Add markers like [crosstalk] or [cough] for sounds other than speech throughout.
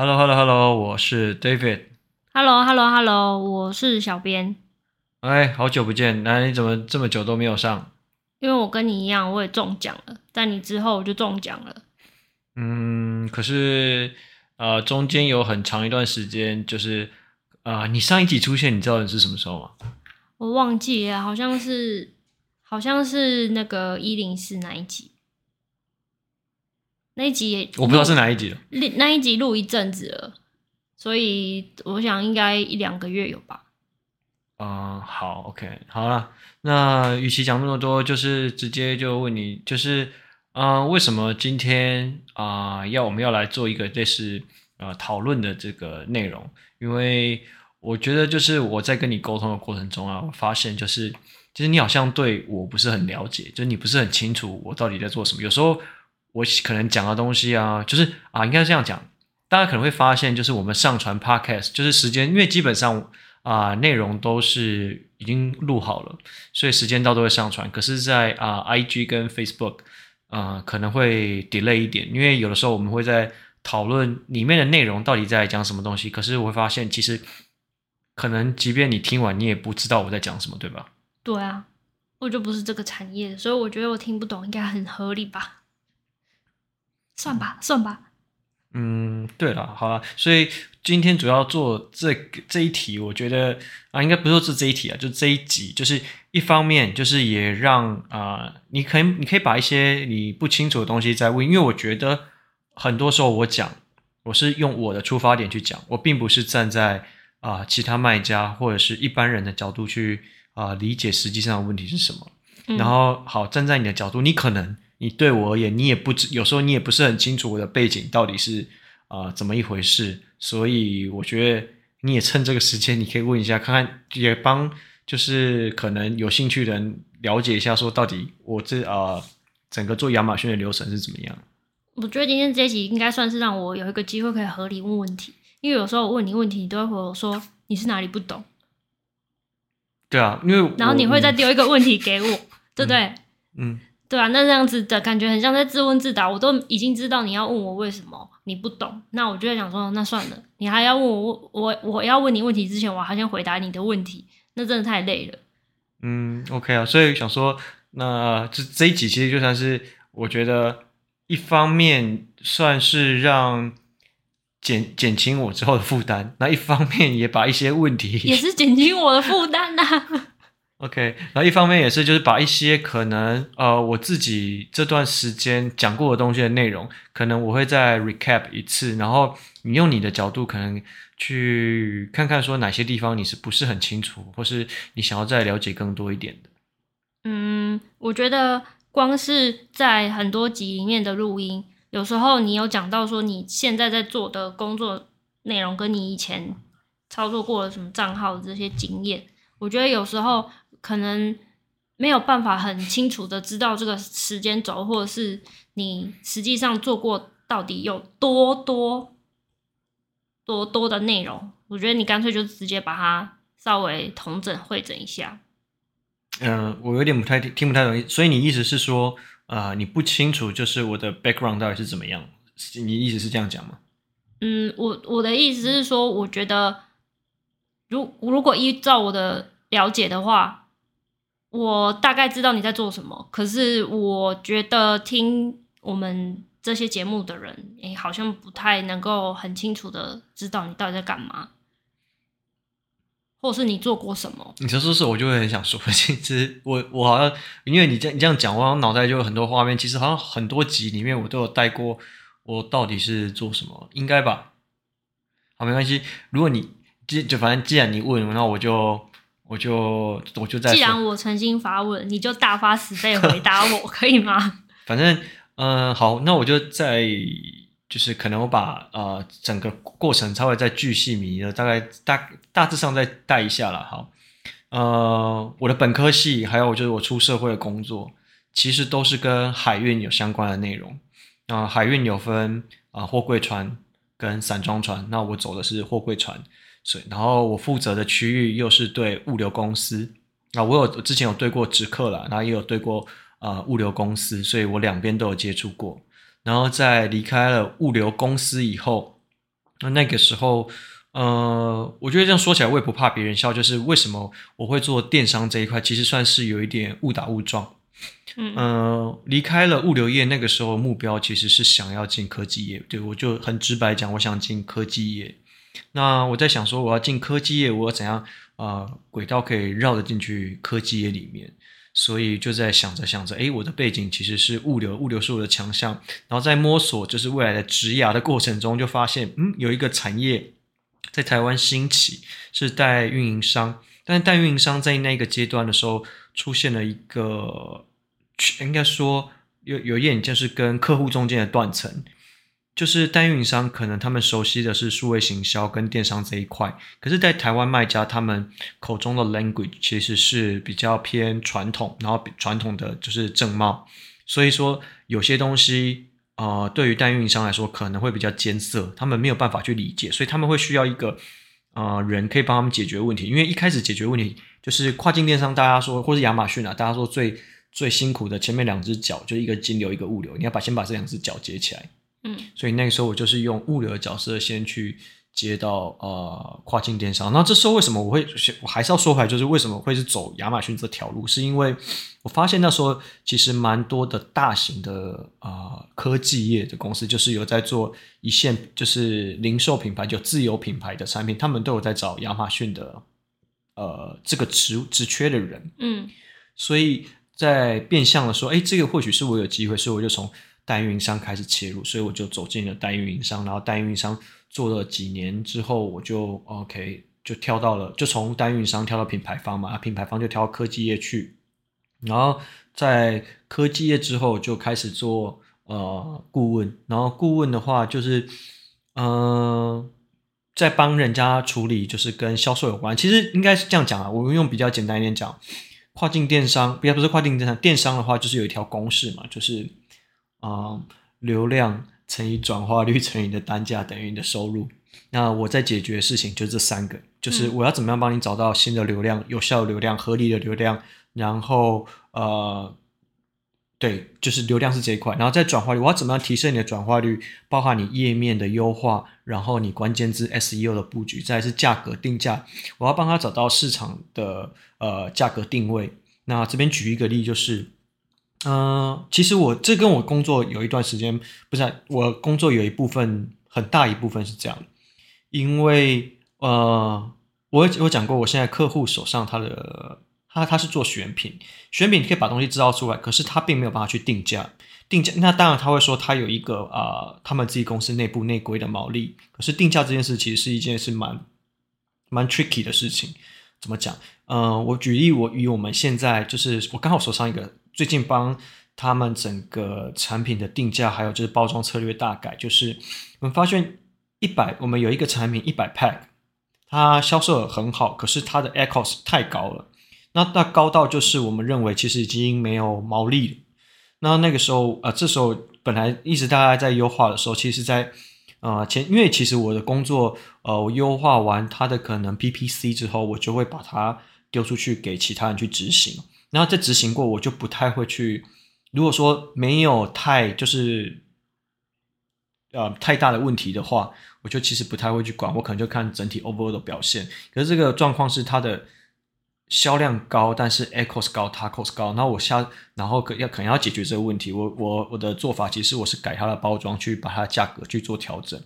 Hello，Hello，Hello，我是 David。Hello，Hello，Hello，我是小编。哎，好久不见，那你怎么这么久都没有上？因为我跟你一样，我也中奖了，在你之后我就中奖了。嗯，可是呃，中间有很长一段时间，就是啊、呃，你上一集出现，你知道你是什么时候吗？我忘记了，好像是，好像是那个一零四那一集。那一集也我不知道是哪一集了。那一集录一阵子了，所以我想应该一两个月有吧。嗯，好，OK，好了。那与其讲那么多，就是直接就问你，就是嗯，为什么今天啊、呃、要我们要来做一个类似呃讨论的这个内容？因为我觉得就是我在跟你沟通的过程中啊，我发现就是其实你好像对我不是很了解，就是你不是很清楚我到底在做什么。有时候。我可能讲的东西啊，就是啊，应该是这样讲。大家可能会发现，就是我们上传 podcast，就是时间，因为基本上啊，内容都是已经录好了，所以时间到都会上传。可是在，啊，IG 跟 Facebook 啊，可能会 delay 一点，因为有的时候我们会在讨论里面的内容到底在讲什么东西。可是我会发现，其实可能即便你听完，你也不知道我在讲什么，对吧？对啊，我就不是这个产业，所以我觉得我听不懂，应该很合理吧。算吧，算吧。嗯，对了，好了，所以今天主要做这个这一题，我觉得啊，应该不是说是这一题啊，就这一集，就是一方面就是也让啊、呃，你可以你可以把一些你不清楚的东西再问，因为我觉得很多时候我讲，我是用我的出发点去讲，我并不是站在啊、呃、其他卖家或者是一般人的角度去啊、呃、理解实际上的问题是什么。嗯、然后好，站在你的角度，你可能。你对我而言，你也不知，有时候你也不是很清楚我的背景到底是啊、呃、怎么一回事，所以我觉得你也趁这个时间，你可以问一下，看看也帮就是可能有兴趣的人了解一下，说到底我这啊、呃、整个做亚马逊的流程是怎么样。我觉得今天这一集应该算是让我有一个机会可以合理问问题，因为有时候我问你问题，你都会回我说你是哪里不懂。对啊，因为然后你会再丢一个问题给我，嗯、[laughs] 对不对？嗯。嗯对啊，那这样子的感觉很像在自问自答。我都已经知道你要问我为什么你不懂，那我就在想说，那算了，你还要问我，我我要问你问题之前，我还先回答你的问题，那真的太累了。嗯，OK 啊，所以想说，那这这一集其实就算是我觉得一方面算是让减减轻我之后的负担，那一方面也把一些问题也是减轻我的负担呐。OK，然后一方面也是，就是把一些可能呃我自己这段时间讲过的东西的内容，可能我会再 recap 一次，然后你用你的角度可能去看看说哪些地方你是不是很清楚，或是你想要再了解更多一点的。嗯，我觉得光是在很多集里面的录音，有时候你有讲到说你现在在做的工作内容，跟你以前操作过的什么账号的这些经验，我觉得有时候。可能没有办法很清楚的知道这个时间轴，或者是你实际上做过到底有多多多多的内容。我觉得你干脆就直接把它稍微统整汇整一下。嗯、呃，我有点不太听不太懂，所以你意思是说，啊、呃，你不清楚就是我的 background 到底是怎么样？你意思是这样讲吗？嗯，我我的意思是说，我觉得如如果依照我的了解的话。我大概知道你在做什么，可是我觉得听我们这些节目的人，诶，好像不太能够很清楚的知道你到底在干嘛，或是你做过什么。你这说是，我就会很想说，[laughs] 其实我我好像因为你这样你这样讲，我脑袋就有很多画面。其实好像很多集里面我都有带过，我到底是做什么，应该吧？好，没关系。如果你既就反正既然你问，那我就。我就我就在。既然我诚心发问，你就大发慈悲回答我，[laughs] 可以吗？反正，嗯、呃，好，那我就在，就是可能我把呃整个过程稍微再巨细靡的，大概大大致上再带一下了。好，呃，我的本科系，还有就是我出社会的工作，其实都是跟海运有相关的内容。啊、呃，海运有分啊、呃、货柜船跟散装船，那我走的是货柜船。所以，然后我负责的区域又是对物流公司，啊，我有之前有对过直客啦，然后也有对过啊、呃、物流公司，所以我两边都有接触过。然后在离开了物流公司以后，那那个时候，呃，我觉得这样说起来，我也不怕别人笑。就是为什么我会做电商这一块，其实算是有一点误打误撞。嗯、呃，离开了物流业，那个时候目标其实是想要进科技业。对，我就很直白讲，我想进科技业。那我在想说，我要进科技业，我要怎样啊、呃？轨道可以绕得进去科技业里面。所以就在想着想着，诶，我的背景其实是物流，物流是我的强项。然后在摸索就是未来的职涯的过程中，就发现，嗯，有一个产业在台湾兴起，是代运营商。但是代运营商在那个阶段的时候，出现了一个，应该说有有一点就是跟客户中间的断层。就是代运营商可能他们熟悉的是数位行销跟电商这一块，可是，在台湾卖家他们口中的 language 其实是比较偏传统，然后传统的就是正贸，所以说有些东西，呃，对于代运营商来说可能会比较艰涩，他们没有办法去理解，所以他们会需要一个呃人可以帮他们解决问题，因为一开始解决问题就是跨境电商，大家说或是亚马逊啊，大家说最最辛苦的前面两只脚就一个金流一个物流，你要把先把这两只脚接起来。嗯，所以那个时候我就是用物流的角色先去接到呃跨境电商。那这时候为什么我会我还是要说回来，就是为什么会是走亚马逊这条路？是因为我发现那时候其实蛮多的大型的啊、呃、科技业的公司，就是有在做一线就是零售品牌就自有品牌的产品，他们都有在找亚马逊的呃这个职职缺的人。嗯，所以在变相的说，哎，这个或许是我有机会，所以我就从。代运营商开始切入，所以我就走进了代运营商，然后代运营商做了几年之后，我就 OK 就跳到了，就从代运营商跳到品牌方嘛，品牌方就跳科技业去，然后在科技业之后就开始做呃顾问，然后顾问的话就是嗯、呃，在帮人家处理就是跟销售有关，其实应该是这样讲啊，我们用比较简单一点讲，跨境电商，不要不是跨境电商，电商的话就是有一条公式嘛，就是。啊、呃，流量乘以转化率乘以你的单价等于你的收入。那我在解决的事情就这三个，就是我要怎么样帮你找到新的流量、有效的流量、合理的流量，然后呃，对，就是流量是这一块，然后再转化率，我要怎么样提升你的转化率，包含你页面的优化，然后你关键字 SEO 的布局，再来是价格定价，我要帮他找到市场的呃价格定位。那这边举一个例就是。嗯、其实我这跟我工作有一段时间，不是我工作有一部分很大一部分是这样，因为呃，我我讲过，我现在客户手上他的他他是做选品，选品可以把东西制造出来，可是他并没有办法去定价，定价那当然他会说他有一个啊、他们自己公司内部内规的毛利，可是定价这件事其实是一件是蛮蛮 tricky 的事情，怎么讲？嗯、我举例，我以我们现在就是我刚好手上一个。最近帮他们整个产品的定价，还有就是包装策略大改，就是我们发现一百，我们有一个产品一百 pack，它销售额很好，可是它的 ACOS 太高了，那那高到就是我们认为其实已经没有毛利了。那那个时候啊、呃，这时候本来一直大家在优化的时候，其实在啊、呃、前，因为其实我的工作呃，我优化完它的可能 PPC 之后，我就会把它丢出去给其他人去执行。然后在执行过，我就不太会去。如果说没有太就是呃太大的问题的话，我就其实不太会去管。我可能就看整体 overall 的表现。可是这个状况是它的销量高，但是 ACOS 高，TACOS 高。那我下，然后可要可能要解决这个问题。我我我的做法其实我是改它的包装，去把它价格去做调整。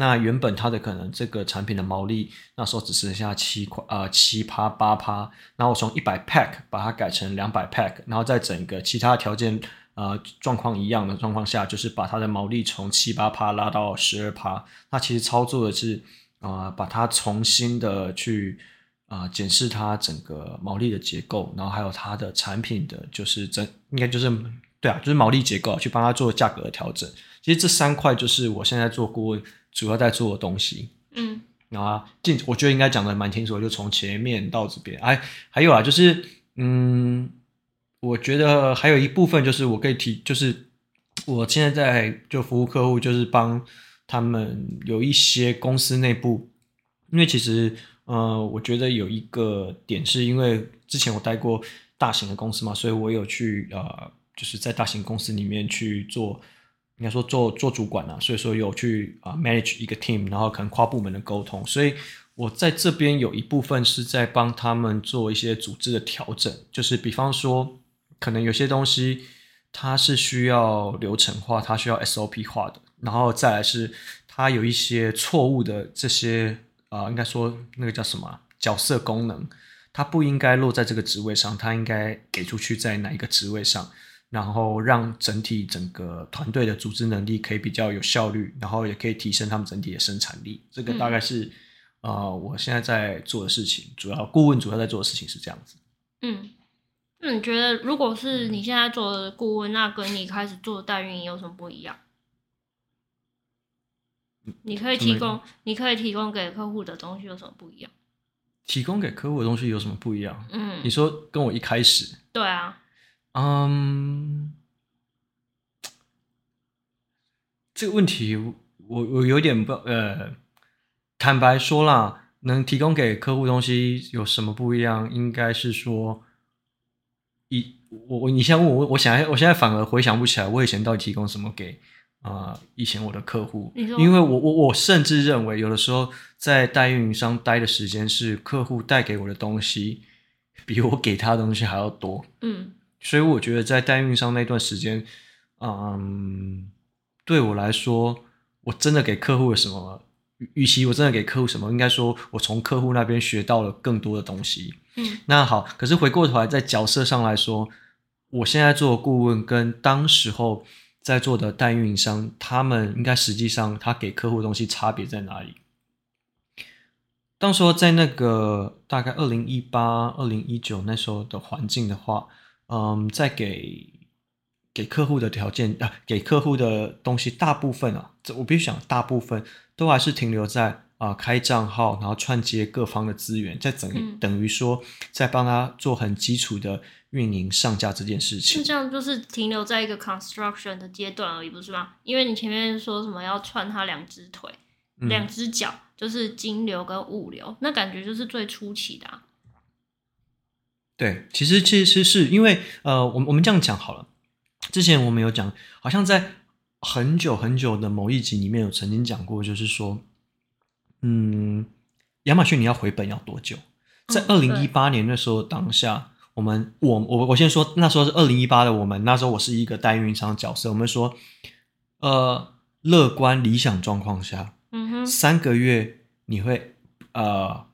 那原本它的可能这个产品的毛利那时候只剩下七块呃七趴八趴，然后我从一百 pack 把它改成两百 pack，然后在整个其他条件呃状况一样的状况下，就是把它的毛利从七八趴拉到十二趴。那其实操作的是啊、呃，把它重新的去啊、呃、检视它整个毛利的结构，然后还有它的产品的就是整应该就是对啊，就是毛利结构去帮它做价格的调整。其实这三块就是我现在做顾问。主要在做的东西，嗯，然后进，我觉得应该讲的蛮清楚，就从前面到这边，哎，还有啊，就是，嗯，我觉得还有一部分就是我可以提，就是我现在在就服务客户，就是帮他们有一些公司内部，因为其实，呃，我觉得有一个点是因为之前我待过大型的公司嘛，所以我有去呃，就是在大型公司里面去做。应该说做做主管啊，所以说有去啊 manage 一个 team，然后可能跨部门的沟通，所以我在这边有一部分是在帮他们做一些组织的调整，就是比方说可能有些东西它是需要流程化，它需要 SOP 化的，然后再来是它有一些错误的这些啊、呃，应该说那个叫什么角色功能，它不应该落在这个职位上，它应该给出去在哪一个职位上。然后让整体整个团队的组织能力可以比较有效率，然后也可以提升他们整体的生产力。这个大概是，嗯、呃，我现在在做的事情，主要顾问主要在做的事情是这样子。嗯，那你觉得，如果是你现在做的顾问，那跟你开始做的代运营有什么不一样？你可以提供，你可以提供给客户的东西有什么不一样？提供给客户的东西有什么不一样？嗯，你说跟我一开始？对啊。嗯，这个问题我我有点不呃，坦白说啦，能提供给客户东西有什么不一样？应该是说，以我我你现在问我，我想我现在反而回想不起来，我以前到底提供什么给啊、呃、以前我的客户？因为我我我甚至认为，有的时候在代运营商待的时间是客户带给我的东西，比我给他的东西还要多。嗯。所以我觉得在代运商那段时间，嗯，对我来说，我真的给客户了什么？与其我真的给客户什么，应该说我从客户那边学到了更多的东西。嗯，那好，可是回过头来，在角色上来说，我现在做的顾问跟当时候在做的代运营商，他们应该实际上他给客户的东西差别在哪里？当时候在那个大概二零一八、二零一九那时候的环境的话。嗯，在给给客户的条件啊，给客户的东西，大部分啊，这我必须讲，大部分都还是停留在啊开账号，然后串接各方的资源，在等、嗯、等于说在帮他做很基础的运营上架这件事情。是这样，就是停留在一个 construction 的阶段而已，不是吗？因为你前面说什么要串他两只腿、两只脚，就是金流跟物流，那感觉就是最初期的啊。对，其实其实是因为呃，我们我们这样讲好了。之前我们有讲，好像在很久很久的某一集里面有曾经讲过，就是说，嗯，亚马逊你要回本要多久？在二零一八年那时候当下，我们我我我先说，那时候是二零一八的我们，那时候我是一个代运营商角色，我们说，呃，乐观理想状况下，嗯哼，三个月你会呃。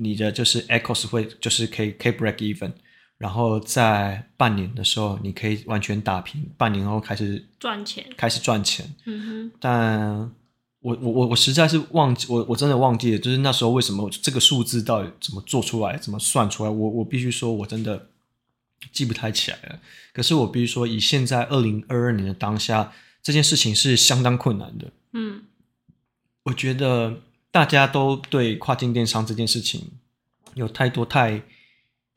你的就是 Echoes 会就是可以可以 break even，然后在半年的时候你可以完全打平，半年后开始赚钱，开始赚钱。嗯哼。但我我我我实在是忘记，我我真的忘记了，就是那时候为什么这个数字到底怎么做出来，怎么算出来，我我必须说我真的记不太起来了。可是我必须说，以现在二零二二年的当下，这件事情是相当困难的。嗯，我觉得。大家都对跨境电商这件事情有太多太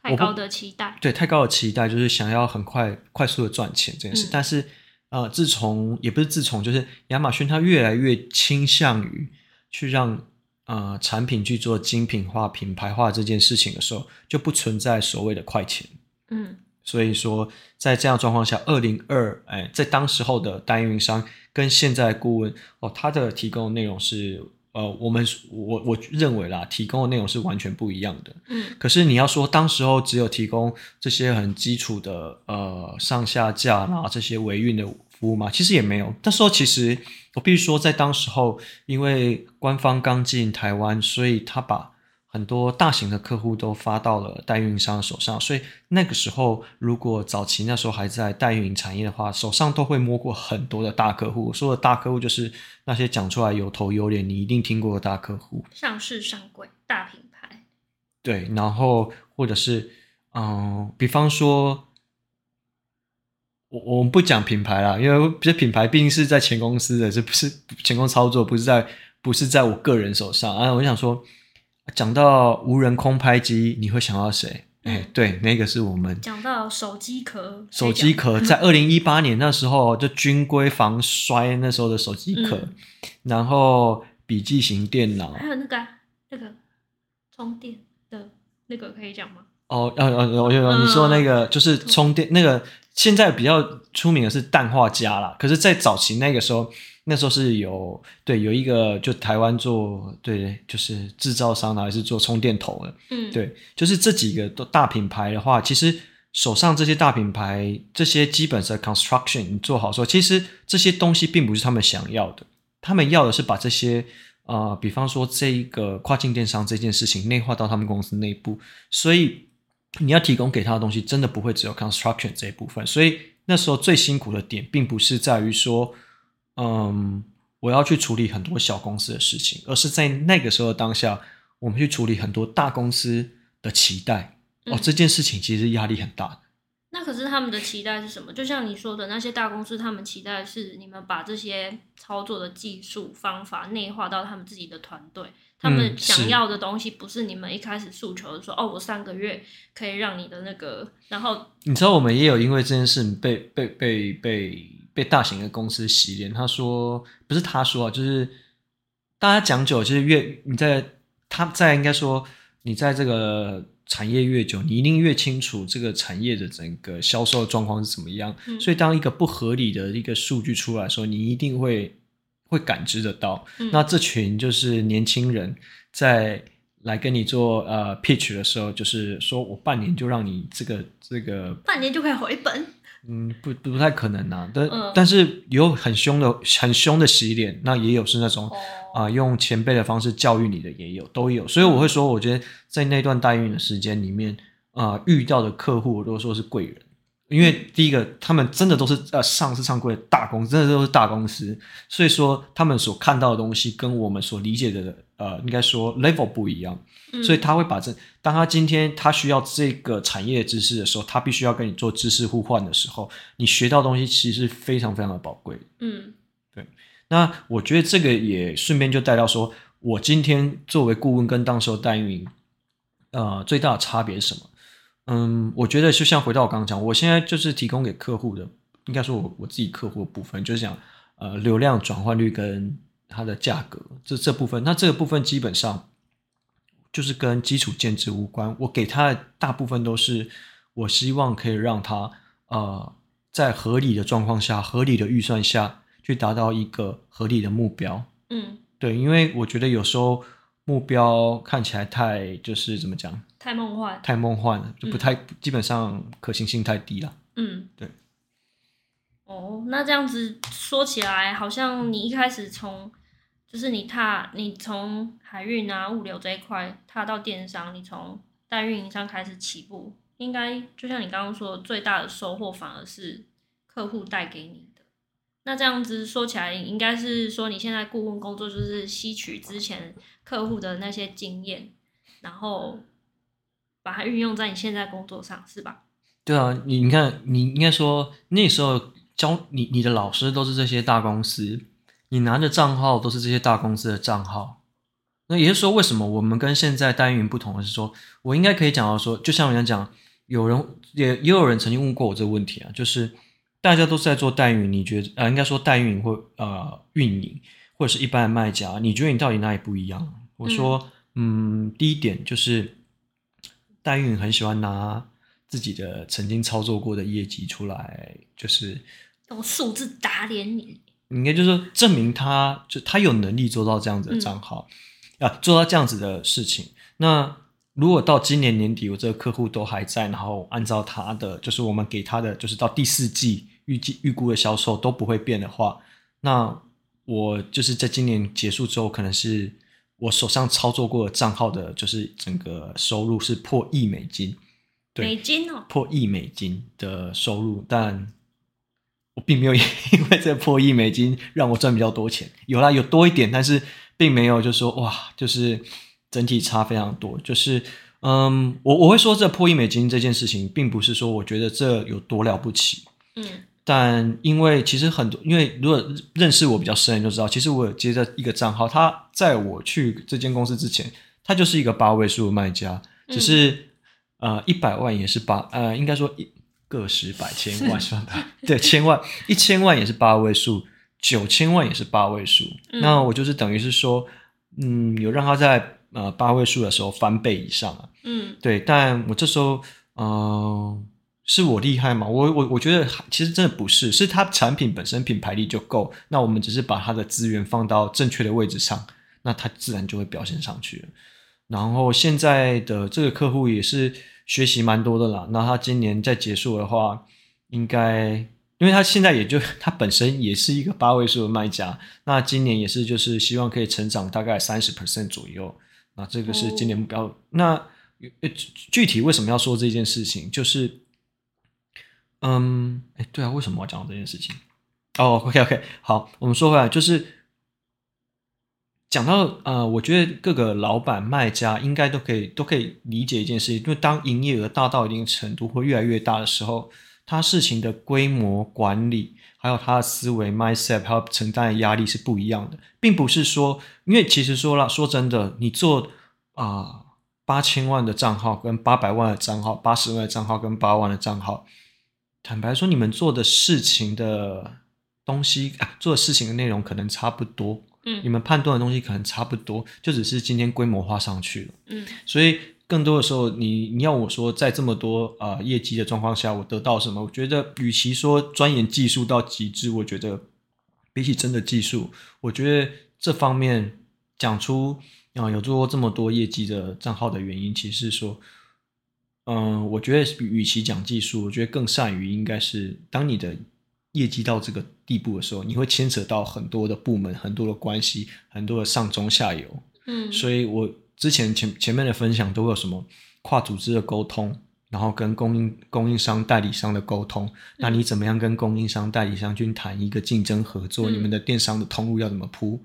太高的期待，对，太高的期待，就是想要很快快速的赚钱这件事。嗯、但是，呃，自从也不是自从，就是亚马逊它越来越倾向于去让呃产品去做精品化、品牌化这件事情的时候，就不存在所谓的快钱。嗯，所以说在这样状况下，二零二哎，在当时候的代运营商跟现在顾问哦，他的提供的内容是。呃，我们我我认为啦，提供的内容是完全不一样的。嗯，可是你要说当时候只有提供这些很基础的呃上下架，然后这些维运的服务吗？其实也没有。那时候其实我必须说，在当时候，因为官方刚进台湾，所以他把。很多大型的客户都发到了代运营商手上，所以那个时候，如果早期那时候还在代运营产业的话，手上都会摸过很多的大客户。说的大客户就是那些讲出来有头有脸，你一定听过的大客户，上市上柜大品牌。对，然后或者是嗯，比方说，我我们不讲品牌啦，因为这品牌毕竟是在前公司的，这不是前公操作，不是在不是在我个人手上啊。我想说。讲到无人空拍机，你会想到谁？哎、嗯，对，那个是我们。讲到手机壳，手机壳在二零一八年那时候就军规防摔，那时候的手机壳，嗯、然后笔记型电脑，还有那个那个充电的那个可以讲吗？哦，哦哦有有有，你说那个就是充电、嗯、那个，现在比较出名的是氮化镓啦。可是，在早期那个时候，那时候是有对有一个就台湾做对就是制造商还是做充电头的，嗯，对，就是这几个都大品牌的话，其实手上这些大品牌这些基本的 construction 你做好说，其实这些东西并不是他们想要的，他们要的是把这些。啊、呃，比方说这一个跨境电商这件事情内化到他们公司内部，所以你要提供给他的东西，真的不会只有 construction 这一部分。所以那时候最辛苦的点，并不是在于说，嗯，我要去处理很多小公司的事情，而是在那个时候当下，我们去处理很多大公司的期待。哦，这件事情其实压力很大。那可是他们的期待是什么？就像你说的，那些大公司，他们期待是你们把这些操作的技术方法内化到他们自己的团队。他们想要的东西不是你们一开始诉求的说，哦，我三个月可以让你的那个，然后你知道，我们也有因为这件事被被被被被大型的公司洗脸。他说，不是他说啊，就是大家讲久，就是越你在他在应该说你在这个。产业越久，你一定越清楚这个产业的整个销售状况是怎么样。嗯、所以，当一个不合理的一个数据出来的时候，你一定会会感知得到。嗯、那这群就是年轻人在来跟你做呃 pitch 的时候，就是说我半年就让你这个这个半年就可以回本。嗯，不不太可能啊。但、嗯、但是有很凶的很凶的洗脸，那也有是那种。哦啊、呃，用前辈的方式教育你的也有，都有，所以我会说，我觉得在那段代孕的时间里面，啊、呃，遇到的客户我都说是贵人，因为第一个，他们真的都是呃上市上柜的大公司，真的都是大公司，所以说他们所看到的东西跟我们所理解的呃，应该说 level 不一样，所以他会把这，当他今天他需要这个产业知识的时候，他必须要跟你做知识互换的时候，你学到东西其实是非常非常的宝贵，嗯，对。那我觉得这个也顺便就带到说，我今天作为顾问跟当时候代运营，呃，最大的差别是什么？嗯，我觉得就像回到我刚刚讲，我现在就是提供给客户的，应该说我我自己客户的部分，就是讲呃流量转换率跟它的价格这这部分。那这个部分基本上就是跟基础建制无关，我给他的大部分都是我希望可以让他呃在合理的状况下、合理的预算下。去达到一个合理的目标，嗯，对，因为我觉得有时候目标看起来太就是怎么讲，太梦幻，太梦幻了，就不太、嗯、基本上可行性太低了，嗯，对。哦，那这样子说起来，好像你一开始从就是你踏你从海运啊物流这一块踏到电商，你从代运营商开始起步，应该就像你刚刚说，最大的收获反而是客户带给你的。那这样子说起来，应该是说你现在顾问工作就是吸取之前客户的那些经验，然后把它运用在你现在工作上，是吧？对啊，你你看，你应该说那时候教你你的老师都是这些大公司，你拿的账号都是这些大公司的账号。那也就是说，为什么我们跟现在代运营不同的是说，我应该可以讲到说，就像人家讲，有人也也有人曾经问过我这个问题啊，就是。大家都是在做代运营，你觉得呃，应该说代运营或呃运营，或者是一般的卖家，你觉得你到底哪里不一样？我说，嗯，嗯，第一点就是代运很喜欢拿自己的曾经操作过的业绩出来，就是用数字打脸你。应该就是说证明他就他有能力做到这样子的账号，嗯、啊，做到这样子的事情。那如果到今年年底，我这个客户都还在，然后按照他的，就是我们给他的，就是到第四季。预计预估的销售都不会变的话，那我就是在今年结束之后，可能是我手上操作过的账号的，就是整个收入是破亿美金，对，美金哦，破亿美金的收入，但我并没有因为这破亿美金让我赚比较多钱，有啦，有多一点，但是并没有就是说哇，就是整体差非常多，就是嗯，我我会说这破亿美金这件事情，并不是说我觉得这有多了不起，嗯。但因为其实很多，因为如果认识我比较深，你就知道，其实我有接着一个账号，他在我去这间公司之前，他就是一个八位数的卖家，只是、嗯、呃一百万也是八呃，应该说一个十百千万算吧，[laughs] 对，千万一千万也是八位数，九千万也是八位数，嗯、那我就是等于是说，嗯，有让他在呃八位数的时候翻倍以上啊，嗯，对，但我这时候，嗯、呃，是我厉害吗？我我我觉得其实真的不是，是他产品本身品牌力就够，那我们只是把他的资源放到正确的位置上，那它自然就会表现上去了。然后现在的这个客户也是学习蛮多的啦，那他今年再结束的话，应该。因为他现在也就他本身也是一个八位数的卖家，那今年也是就是希望可以成长大概三十 percent 左右，那这个是今年目标。哦、那具体为什么要说这件事情？就是，嗯，哎，对啊，为什么要讲这件事情？哦，OK OK，好，我们说回来，就是讲到呃，我觉得各个老板卖家应该都可以都可以理解一件事情，因为当营业额大到一定程度或越来越大的时候。他事情的规模管理，还有他的思维 mindset，还有承担的压力是不一样的，并不是说，因为其实说了，说真的，你做啊八千万的账号跟八百万的账号，八十万的账号跟八万的账号，坦白说，你们做的事情的东西，啊、做的事情的内容可能差不多，嗯，你们判断的东西可能差不多，就只是今天规模化上去了，嗯，所以。更多的时候，你你要我说，在这么多啊、呃、业绩的状况下，我得到什么？我觉得，与其说钻研技术到极致，我觉得比起真的技术，我觉得这方面讲出啊、呃、有做过这么多业绩的账号的原因，其实是说，嗯、呃，我觉得与其讲技术，我觉得更善于应该是当你的业绩到这个地步的时候，你会牵扯到很多的部门、很多的关系、很多的上中下游，嗯，所以我。之前前前面的分享都有什么跨组织的沟通，然后跟供应供应商代理商的沟通，嗯、那你怎么样跟供应商代理商去谈一个竞争合作？嗯、你们的电商的通路要怎么铺？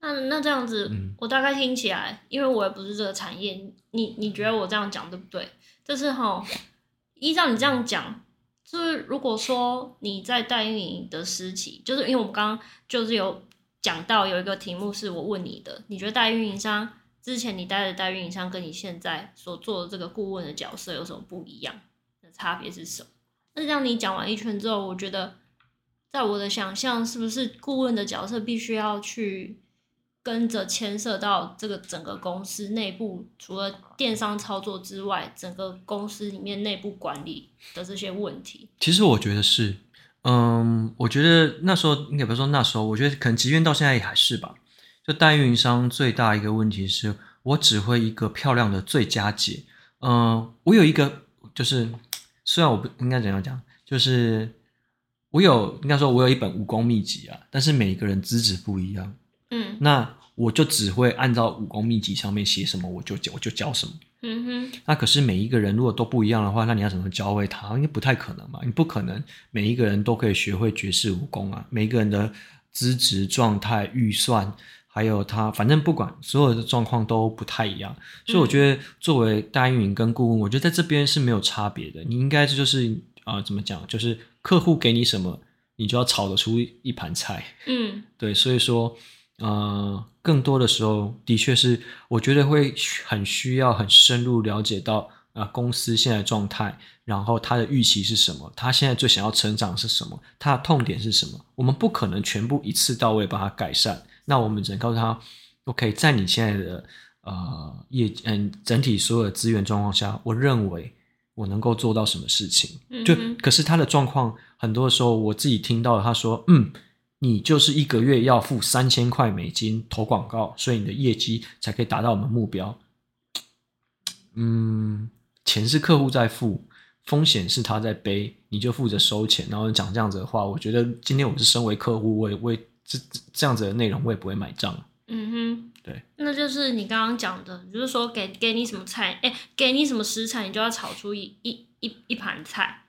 那那这样子，嗯、我大概听起来，因为我也不是这个产业，你你觉得我这样讲对不对？就是哈，依照你这样讲，就是如果说你在代运营的时期，就是因为我们刚刚就是有讲到有一个题目是我问你的，你觉得代运营商？之前你待的代运营商跟你现在所做的这个顾问的角色有什么不一样？的差别是什么？那这样你讲完一圈之后，我觉得，在我的想象，是不是顾问的角色必须要去跟着牵涉到这个整个公司内部，除了电商操作之外，整个公司里面内部管理的这些问题？其实我觉得是，嗯，我觉得那时候，你比如说那时候，我觉得可能即便到现在也还是吧。就代运营商最大一个问题是我只会一个漂亮的最佳解。嗯、我有一个就是，虽然我不应该怎样讲，就是我有应该说我有一本武功秘籍啊，但是每一个人资质不一样。嗯，那我就只会按照武功秘籍上面写什么，我就我就教什么。嗯哼。那可是每一个人如果都不一样的话，那你要怎么教会他？应该不太可能嘛？你不可能每一个人都可以学会绝世武功啊！每一个人的资质状态、预算。还有他，反正不管所有的状况都不太一样，所以我觉得作为代运营跟顾问，我觉得在这边是没有差别的。你应该就是啊、呃，怎么讲？就是客户给你什么，你就要炒得出一盘菜。嗯，对，所以说，呃，更多的时候的确是，我觉得会很需要很深入了解到啊、呃，公司现在状态，然后他的预期是什么，他现在最想要成长是什么，他的痛点是什么，我们不可能全部一次到位把它改善。那我们只能告诉他，OK，在你现在的呃业嗯整体所有的资源状况下，我认为我能够做到什么事情？就可是他的状况，很多时候我自己听到他说，嗯，你就是一个月要付三千块美金投广告，所以你的业绩才可以达到我们目标。嗯，钱是客户在付，风险是他在背，你就负责收钱，然后讲这样子的话，我觉得今天我是身为客户，我也我也。这这样子的内容我也不会买账。嗯哼，对，那就是你刚刚讲的，就是说给给你什么菜，哎，给你什么食材，你就要炒出一一一一盘菜，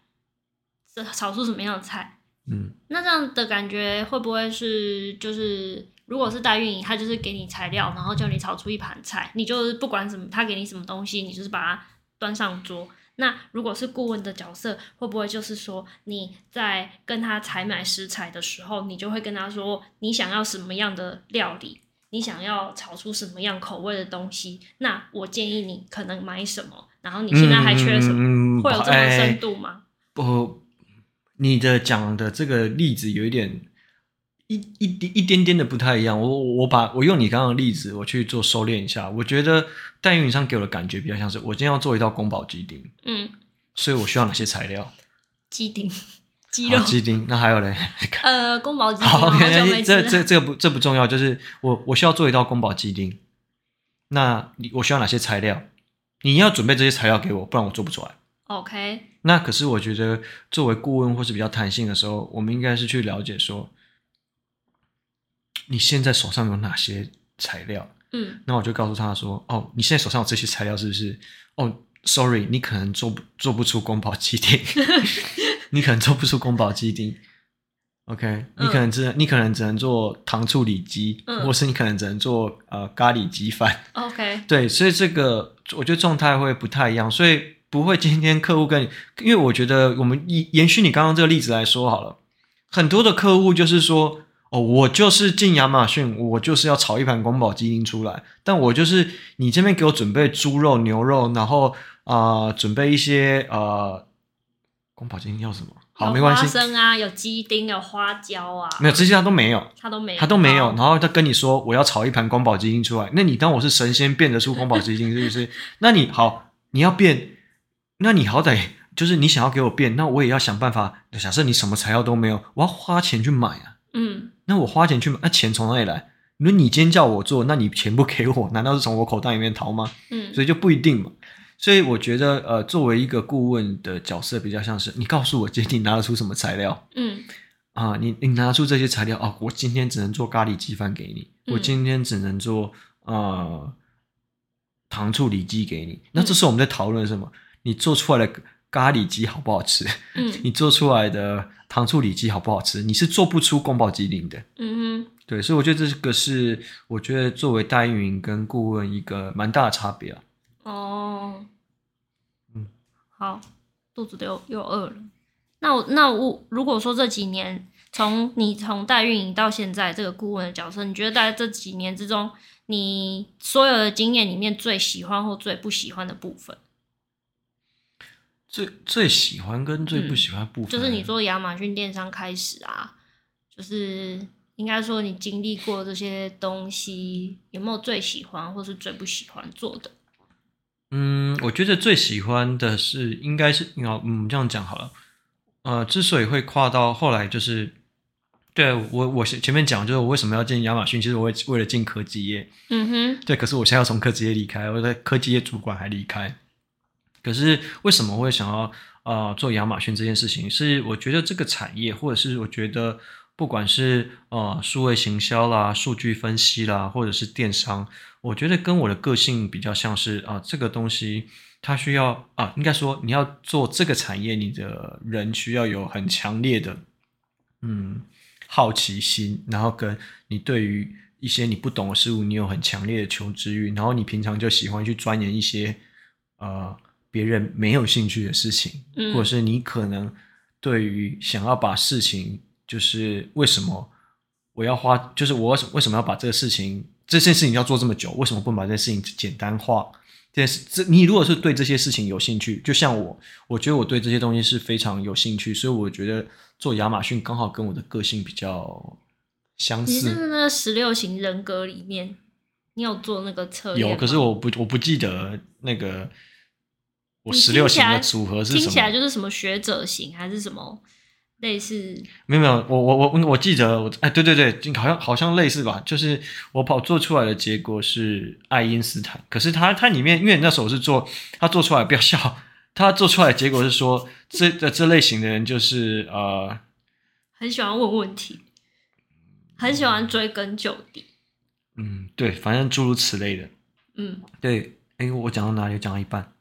这炒出什么样的菜？嗯，那这样的感觉会不会是就是，如果是代运营，他就是给你材料，然后叫你炒出一盘菜，你就是不管什么，他给你什么东西，你就是把它端上桌。那如果是顾问的角色，会不会就是说你在跟他采买食材的时候，你就会跟他说你想要什么样的料理，你想要炒出什么样口味的东西？那我建议你可能买什么，然后你现在还缺什么？嗯、会有这么深度吗？不，你的讲的这个例子有一点一一一点点的不太一样。我我把我用你刚刚的例子，我去做收敛一下。我觉得代运营商给我的感觉比较像是，我今天要做一道宫保鸡丁，嗯，所以我需要哪些材料？鸡丁、鸡肉、鸡丁。那还有嘞？呃，宫保鸡丁。好这这这个不这不重要，就是我我需要做一道宫保鸡丁。那你我需要哪些材料？你要准备这些材料给我，不然我做不出来。OK。那可是我觉得，作为顾问或是比较弹性的时候，我们应该是去了解说。你现在手上有哪些材料？嗯，那我就告诉他说：“哦，你现在手上有这些材料，是不是？哦，sorry，你可能做不做不出宫保鸡丁，[laughs] 你可能做不出宫保鸡丁。OK，、嗯、你可能只能你可能只能做糖醋里脊，嗯、或是你可能只能做呃咖喱鸡饭。OK，对，所以这个我觉得状态会不太一样，所以不会今天客户跟你，因为我觉得我们延延续你刚刚这个例子来说好了，很多的客户就是说。”哦，我就是进亚马逊，我就是要炒一盘宫保鸡丁出来。但我就是你这边给我准备猪肉、牛肉，然后啊、呃，准备一些呃，宫保鸡丁要什么？好，没关系。花生啊，有鸡丁，有花椒啊。没有，这些他都没有，他都没有，他都没有。然后他跟你说我要炒一盘宫保鸡丁出来，那你当我是神仙变得出宫保鸡丁是不是？那你好，你要变，那你好歹就是你想要给我变，那我也要想办法。假设你什么材料都没有，我要花钱去买啊。嗯。那我花钱去买，那钱从哪里来？如果你今天叫我做，那你钱不给我，难道是从我口袋里面掏吗？嗯，所以就不一定嘛。所以我觉得，呃，作为一个顾问的角色，比较像是你告诉我今天你拿得出什么材料？嗯，啊，你你拿出这些材料啊，我今天只能做咖喱鸡饭给你，嗯、我今天只能做呃糖醋里脊给你。那这时候我们在讨论什么？你做出来的咖喱鸡好不好吃？嗯，[laughs] 你做出来的。糖醋里脊好不好吃？你是做不出宫保鸡丁的。嗯哼，对，所以我觉得这个是我觉得作为代运营跟顾问一个蛮大的差别啊。哦，嗯，好，肚子都又又饿了。那我那我如果说这几年从你从代运营到现在这个顾问的角色，你觉得在这几年之中，你所有的经验里面最喜欢或最不喜欢的部分？最最喜欢跟最不喜欢部分，嗯，就是你做亚马逊电商开始啊，就是应该说你经历过这些东西，有没有最喜欢或是最不喜欢做的？嗯，我觉得最喜欢的是应该是，要嗯这样讲好了。呃，之所以会跨到后来，就是对我我前面讲，就是我为什么要进亚马逊，其实我为为了进科技业。嗯哼，对，可是我现在要从科技业离开，我在科技业主管还离开。可是为什么会想要呃做亚马逊这件事情？是我觉得这个产业，或者是我觉得不管是呃数位行销啦、数据分析啦，或者是电商，我觉得跟我的个性比较像是啊、这个东西它需要啊、应该说你要做这个产业，你的人需要有很强烈的嗯好奇心，然后跟你对于一些你不懂的事物，你有很强烈的求知欲，然后你平常就喜欢去钻研一些呃。别人没有兴趣的事情，嗯，或者是你可能对于想要把事情，就是为什么我要花，就是我为什么要把这个事情，这件事情要做这么久，为什么不把这件事情简单化？这件事，这你如果是对这些事情有兴趣，就像我，我觉得我对这些东西是非常有兴趣，所以我觉得做亚马逊刚好跟我的个性比较相似。你是那十六型人格里面，你有做那个测验？有，可是我不我不记得那个。我十六型的组合是什么？听起来就是什么学者型，还是什么类似？没有没有，我我我我记得，我哎，对对对，好像好像类似吧。就是我跑做出来的结果是爱因斯坦，可是他他里面，因为那时候是做他做出来，不要笑，他做出来的结果是说，这的这类型的人就是呃，很喜欢问问题，很喜欢追根究底。嗯，对，反正诸如此类的。嗯，对，哎，我讲到哪里？讲到一半。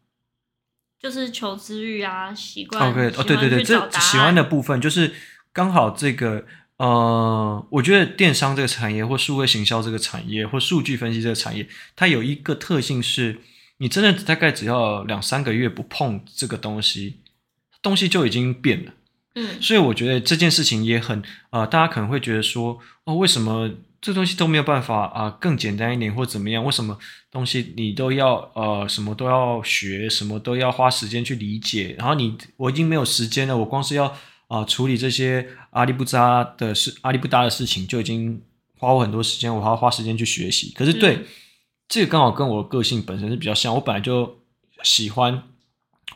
就是求知欲啊，习惯。OK，哦，对对对，这喜欢的部分就是刚好这个，呃，我觉得电商这个产业，或数位行销这个产业，或数据分析这个产业，它有一个特性是，你真的大概只要两三个月不碰这个东西，东西就已经变了。嗯，所以我觉得这件事情也很，呃，大家可能会觉得说，哦，为什么？这东西都没有办法啊、呃，更简单一点或怎么样？为什么东西你都要呃什么都要学，什么都要花时间去理解？然后你我已经没有时间了，我光是要啊、呃、处理这些阿里不扎的事、阿里不达的事情，就已经花我很多时间，我还要花时间去学习。可是对、嗯、这个刚好跟我的个性本身是比较像，我本来就喜欢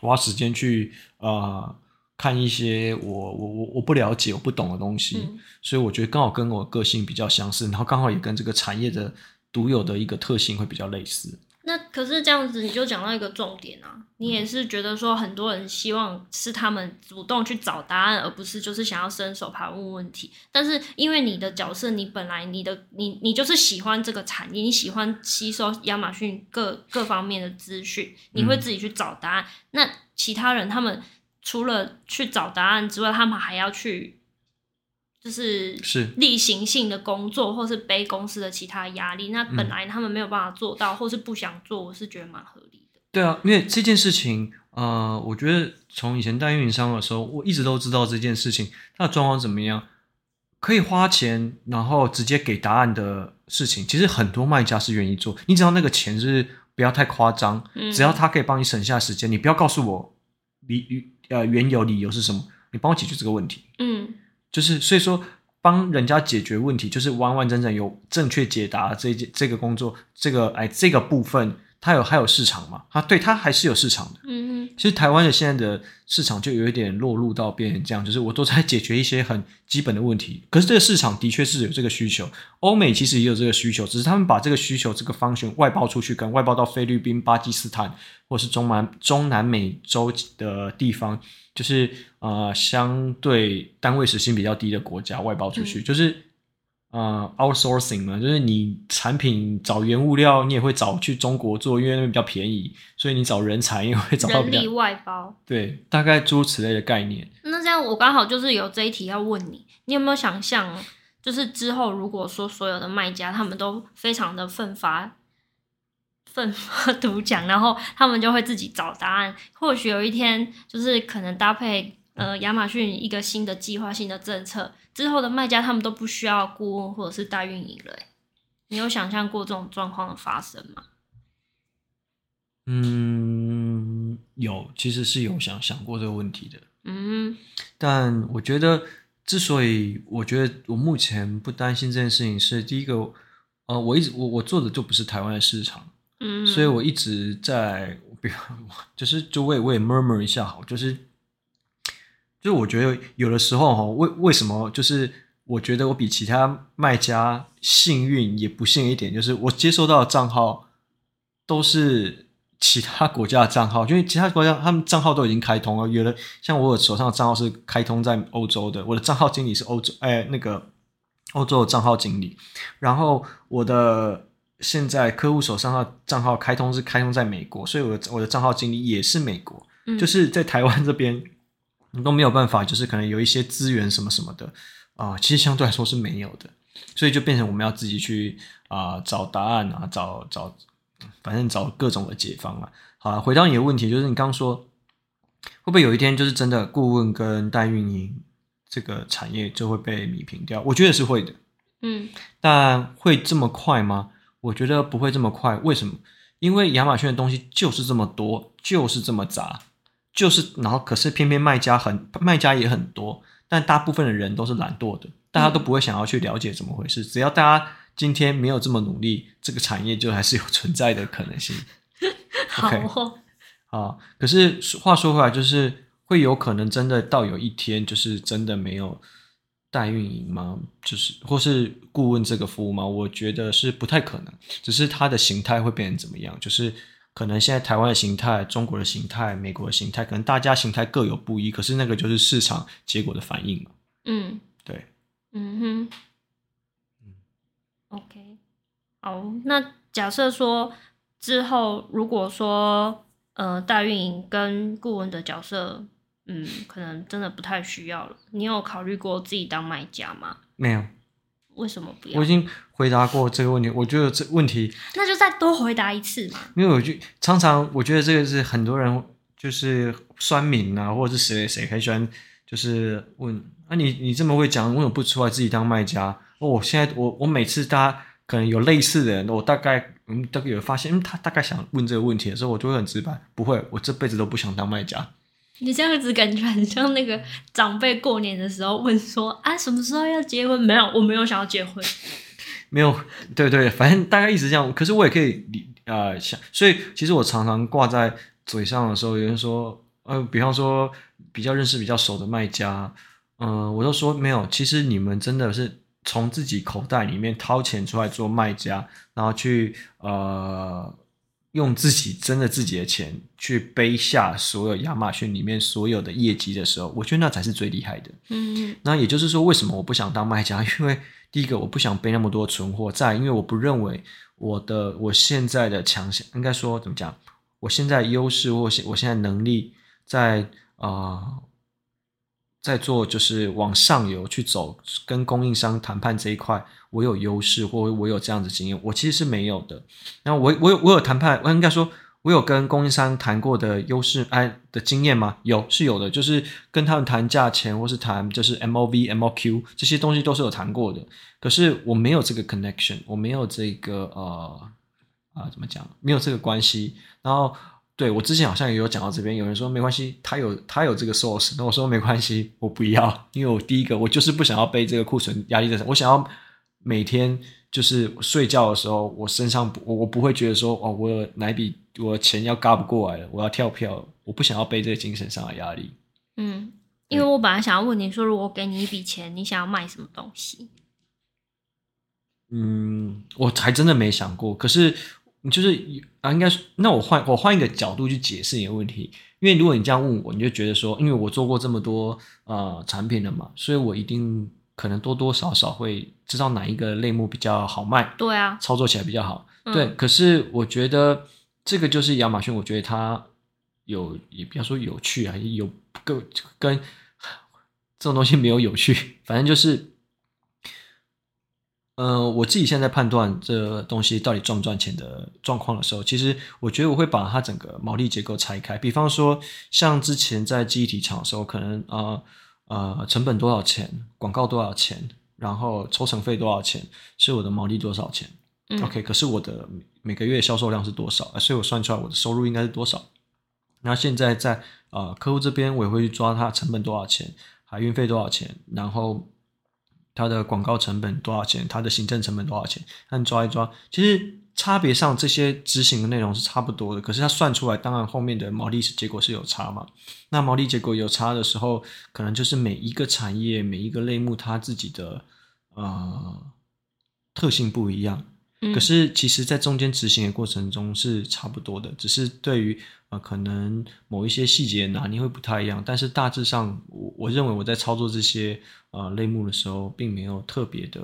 花时间去呃看一些我我我我不了解、我不懂的东西，嗯、所以我觉得刚好跟我个性比较相似，然后刚好也跟这个产业的独有的一个特性会比较类似。那可是这样子，你就讲到一个重点啊，你也是觉得说很多人希望是他们主动去找答案，而不是就是想要伸手盘问问题。但是因为你的角色，你本来你的你你就是喜欢这个产业，你喜欢吸收亚马逊各各方面的资讯，你会自己去找答案。嗯、那其他人他们除了去找答案之外，他们还要去。就是是例行性的工作，或是背公司的其他压力，那本来他们没有办法做到，嗯、或是不想做，我是觉得蛮合理的。对啊，因为这件事情，呃，我觉得从以前带运营商的时候，我一直都知道这件事情它的状况怎么样，可以花钱然后直接给答案的事情，其实很多卖家是愿意做。你只要那个钱是不要太夸张，嗯、只要他可以帮你省下时间，你不要告诉我理呃缘由理由是什么，你帮我解决这个问题。嗯。就是所以说，帮人家解决问题，就是完完整整有正确解答这件这个工作，这个哎这个部分，它有还有市场嘛？啊，对，它还是有市场的。嗯嗯。其实台湾的现在的市场就有一点落入到变成这样，[laughs] 就是我都在解决一些很基本的问题，可是这个市场的确是有这个需求，欧美其实也有这个需求，只是他们把这个需求这个 function 外包出去，跟外包到菲律宾、巴基斯坦或是中南中南美洲的地方。就是呃，相对单位时薪比较低的国家外包出去，嗯、就是呃，outsourcing 嘛，就是你产品找原物料，你也会找去中国做，因为那边比较便宜，所以你找人才也会找到。人力外包。对，大概诸如此类的概念。那这样我刚好就是有这一题要问你，你有没有想象，就是之后如果说所有的卖家他们都非常的奋发。奋发 [laughs] 图强，然后他们就会自己找答案。或许有一天，就是可能搭配呃亚马逊一个新的计划、新的政策之后的卖家，他们都不需要顾问或者是代运营了。你有想象过这种状况的发生吗？嗯，有，其实是有想想过这个问题的。嗯，但我觉得，之所以我觉得我目前不担心这件事情，是第一个，呃，我一直我我做的就不是台湾的市场。嗯，所以我一直在，比如就是就我也我也 murmur 一下好，就是，就是我觉得有的时候哈，为为什么就是我觉得我比其他卖家幸运也不幸一点，就是我接收到的账号都是其他国家的账号，[laughs] 因为其他国家他们账号都已经开通了，有的像我手上的账号是开通在欧洲的，我的账号经理是欧洲，哎，那个欧洲的账号经理，然后我的。现在客户手上的账号开通是开通在美国，所以我的我的账号经理也是美国，嗯、就是在台湾这边你都没有办法，就是可能有一些资源什么什么的啊、呃，其实相对来说是没有的，所以就变成我们要自己去啊、呃、找答案啊，找找反正找各种的解方啊。好了，回到你的问题，就是你刚刚说会不会有一天就是真的顾问跟代运营这个产业就会被米平掉？我觉得是会的，嗯，但会这么快吗？我觉得不会这么快，为什么？因为亚马逊的东西就是这么多，就是这么杂，就是然后可是偏偏卖家很卖家也很多，但大部分的人都是懒惰的，大家都不会想要去了解怎么回事。嗯、只要大家今天没有这么努力，这个产业就还是有存在的可能性。[laughs] 好、哦，啊，可是话说回来，就是会有可能真的到有一天，就是真的没有。代运营吗？就是或是顾问这个服务吗？我觉得是不太可能，只是它的形态会变成怎么样？就是可能现在台湾的形态、中国的形态、美国的形态，可能大家形态各有不一。可是那个就是市场结果的反应嘛。嗯，对。嗯哼。嗯。OK。好，那假设说之后，如果说呃，大运营跟顾问的角色。嗯，可能真的不太需要了。你有考虑过自己当卖家吗？没有。为什么不要？我已经回答过这个问题。我觉得这问题，那就再多回答一次嘛。因为我就常常我觉得这个是很多人就是酸民啊，或者是谁谁很喜欢就是问啊你，你你这么会讲，为什么不出来自己当卖家？哦，我现在我我每次大家可能有类似的人，我大概嗯大概有发现，嗯，他大概想问这个问题的时候，我就会很直白，不会，我这辈子都不想当卖家。你这样子感觉很像那个长辈过年的时候问说啊，什么时候要结婚？没有，我没有想要结婚。没有，对对，反正大概意思这样。可是我也可以理啊想，所以其实我常常挂在嘴上的时候，有人说，呃，比方说比较认识比较熟的卖家，嗯、我都说没有。其实你们真的是从自己口袋里面掏钱出来做卖家，然后去呃。用自己真的自己的钱去背下所有亚马逊里面所有的业绩的时候，我觉得那才是最厉害的。嗯，那也就是说，为什么我不想当卖家？因为第一个，我不想背那么多存货；再，因为我不认为我的我现在的强项，应该说怎么讲？我现在优势或现我现在能力在啊。呃在做就是往上游去走，跟供应商谈判这一块，我有优势，或我有这样子经验，我其实是没有的。然后我我有我有谈判，我应该说，我有跟供应商谈过的优势哎的经验吗？有是有的，就是跟他们谈价钱，或是谈就是 MOV、MOQ 这些东西都是有谈过的。可是我没有这个 connection，我没有这个呃啊、怎么讲，没有这个关系，然后。对，我之前好像也有讲到这边，有人说没关系，他有他有这个 source，那我说没关系，我不要，因为我第一个我就是不想要背这个库存压力的，我想要每天就是睡觉的时候，我身上我我不会觉得说哦，我有哪笔我的钱要嘎不过来了，我要跳票，我不想要背这个精神上的压力。嗯，因为我本来想要问你说，如果给你一笔钱，你想要卖什么东西？嗯，我还真的没想过，可是。你就是啊，应该是，那我换我换一个角度去解释你的问题，因为如果你这样问我，你就觉得说，因为我做过这么多呃产品了嘛，所以我一定可能多多少少会知道哪一个类目比较好卖，对啊，操作起来比较好，嗯、对。可是我觉得这个就是亚马逊，我觉得它有也比方说有趣啊，有跟跟这种东西没有有趣，反正就是。呃，我自己现在判断这东西到底赚不赚钱的状况的时候，其实我觉得我会把它整个毛利结构拆开。比方说，像之前在记忆体厂的时候，可能呃呃成本多少钱，广告多少钱，然后抽成费多少钱，是我的毛利多少钱。嗯、OK，可是我的每个月销售量是多少？所以我算出来我的收入应该是多少？那现在在呃客户这边，我也会去抓他成本多少钱，海运费多少钱，然后。它的广告成本多少钱？它的行政成本多少钱？按抓一抓，其实差别上这些执行的内容是差不多的，可是它算出来，当然后面的毛利是结果是有差嘛。那毛利结果有差的时候，可能就是每一个产业、每一个类目它自己的呃特性不一样。可是其实，在中间执行的过程中是差不多的，只是对于呃可能某一些细节拿捏会不太一样。但是大致上，我我认为我在操作这些呃类目的时候，并没有特别的，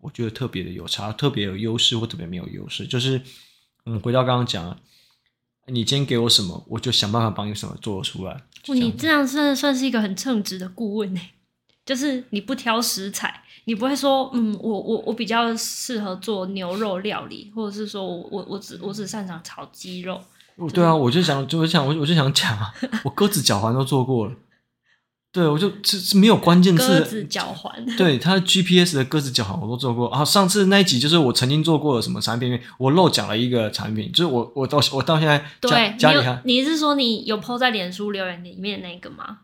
我觉得特别的有差，特别有优势或特别没有优势。就是嗯，回到刚刚讲，你今天给我什么，我就想办法帮你什么做出来。你这样算算是一个很称职的顾问呢，就是你不挑食材。你不会说，嗯，我我我比较适合做牛肉料理，或者是说我我我只我只擅长炒鸡肉。对啊，我就想就想我我就想讲啊，我鸽子脚环都做过了。对，我就这是没有关键字。鸽子脚环。对，它的 GPS 的鸽子脚环我都做过啊。上次那一集就是我曾经做过了什么产品，我漏讲了一个产品，就是我我到我到现在对家里还你，你是说你有 po 在脸书留言里面那个吗？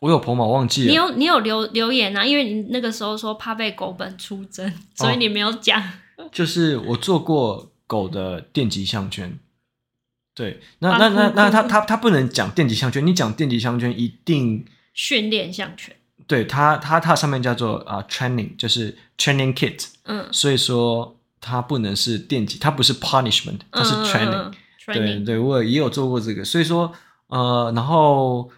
我有 po 吗？忘记了。你有你有留留言啊？因为你那个时候说怕被狗本出征，所以你没有讲。哦、就是我做过狗的电极项圈。对，那那那那他他他不能讲电极项圈，你讲电极项圈一定训练项圈。对，它它它上面叫做啊、uh, training，就是 training kit。嗯，所以说它不能是电极，它不是 punishment，它是 training。嗯、对对，我也有做过这个，所以说呃，然后。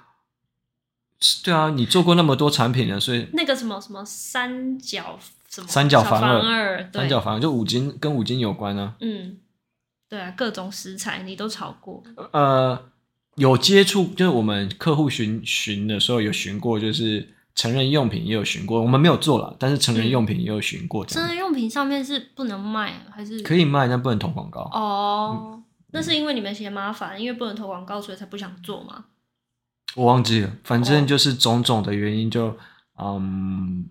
对啊，你做过那么多产品了，所以那个什么什么三角什么三角防二，三角防二就五金跟五金有关啊。嗯，对啊，各种食材你都炒过。呃，有接触，就是我们客户询询的时候有询过，就是成人用品也有询过，我们没有做了，但是成人用品也有询过。成人用品上面是不能卖还是可以卖，但不能投广告。哦，嗯、那是因为你们嫌麻烦，因为不能投广告，所以才不想做吗？我忘记了，反正就是种种的原因就，就、哦、嗯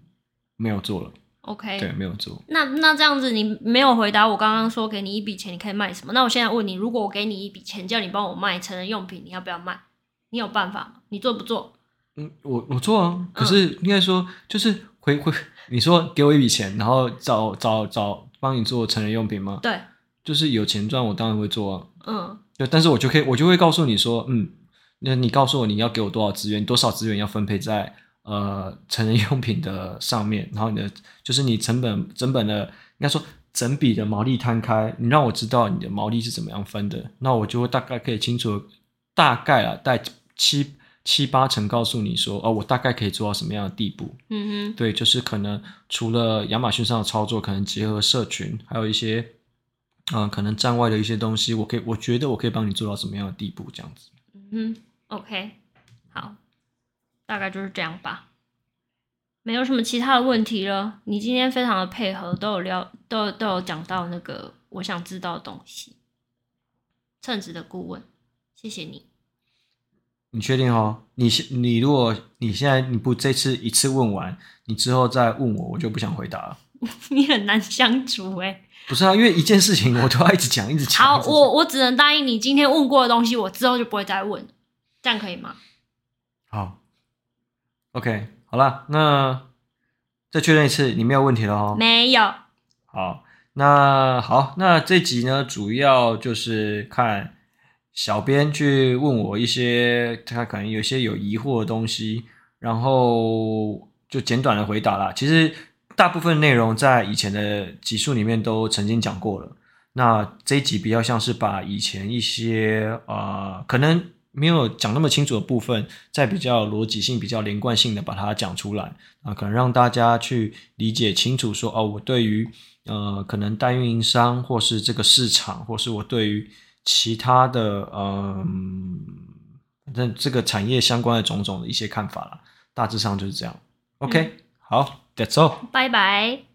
没有做了。OK，对，没有做。那那这样子，你没有回答我刚刚说给你一笔钱，你可以卖什么？那我现在问你，如果我给你一笔钱，叫你帮我卖成人用品，你要不要卖？你有办法吗？你做不做？嗯，我我做啊。可是应该说，就是回回，你说给我一笔钱，然后找找找帮你做成人用品吗？对，就是有钱赚，我当然会做啊。嗯，对，但是我就可以，我就会告诉你说，嗯，那你告诉我你要给我多少资源，多少资源要分配在呃成人用品的上面，然后你的就是你成本整本的，应该说整笔的毛利摊开，你让我知道你的毛利是怎么样分的，那我就会大概可以清楚，大概啊，带七。七八成告诉你说，哦，我大概可以做到什么样的地步？嗯哼，对，就是可能除了亚马逊上的操作，可能结合社群，还有一些，嗯、呃，可能站外的一些东西，我可以，我觉得我可以帮你做到什么样的地步？这样子。嗯哼，OK，好，大概就是这样吧，没有什么其他的问题了。你今天非常的配合，都有聊，都有都有讲到那个我想知道的东西。称职的顾问，谢谢你。你确定哦？你现你如果你现在你不这次一次问完，你之后再问我，我就不想回答了。[laughs] 你很难相处哎。不是啊，因为一件事情我都要一直讲，一直讲。好，我我只能答应你，今天问过的东西，我之后就不会再问，这样可以吗？好，OK，好了，那再确认一次，你没有问题了哦。没有。好，那好，那这集呢，主要就是看。小编去问我一些他可能有些有疑惑的东西，然后就简短的回答啦。其实大部分内容在以前的集数里面都曾经讲过了。那这一集比较像是把以前一些啊、呃、可能没有讲那么清楚的部分，再比较逻辑性、比较连贯性的把它讲出来啊、呃，可能让大家去理解清楚说哦，我对于呃可能代运营商或是这个市场，或是我对于。其他的，嗯，反正这个产业相关的种种的一些看法啦，大致上就是这样。OK，、嗯、好，That's all，拜拜。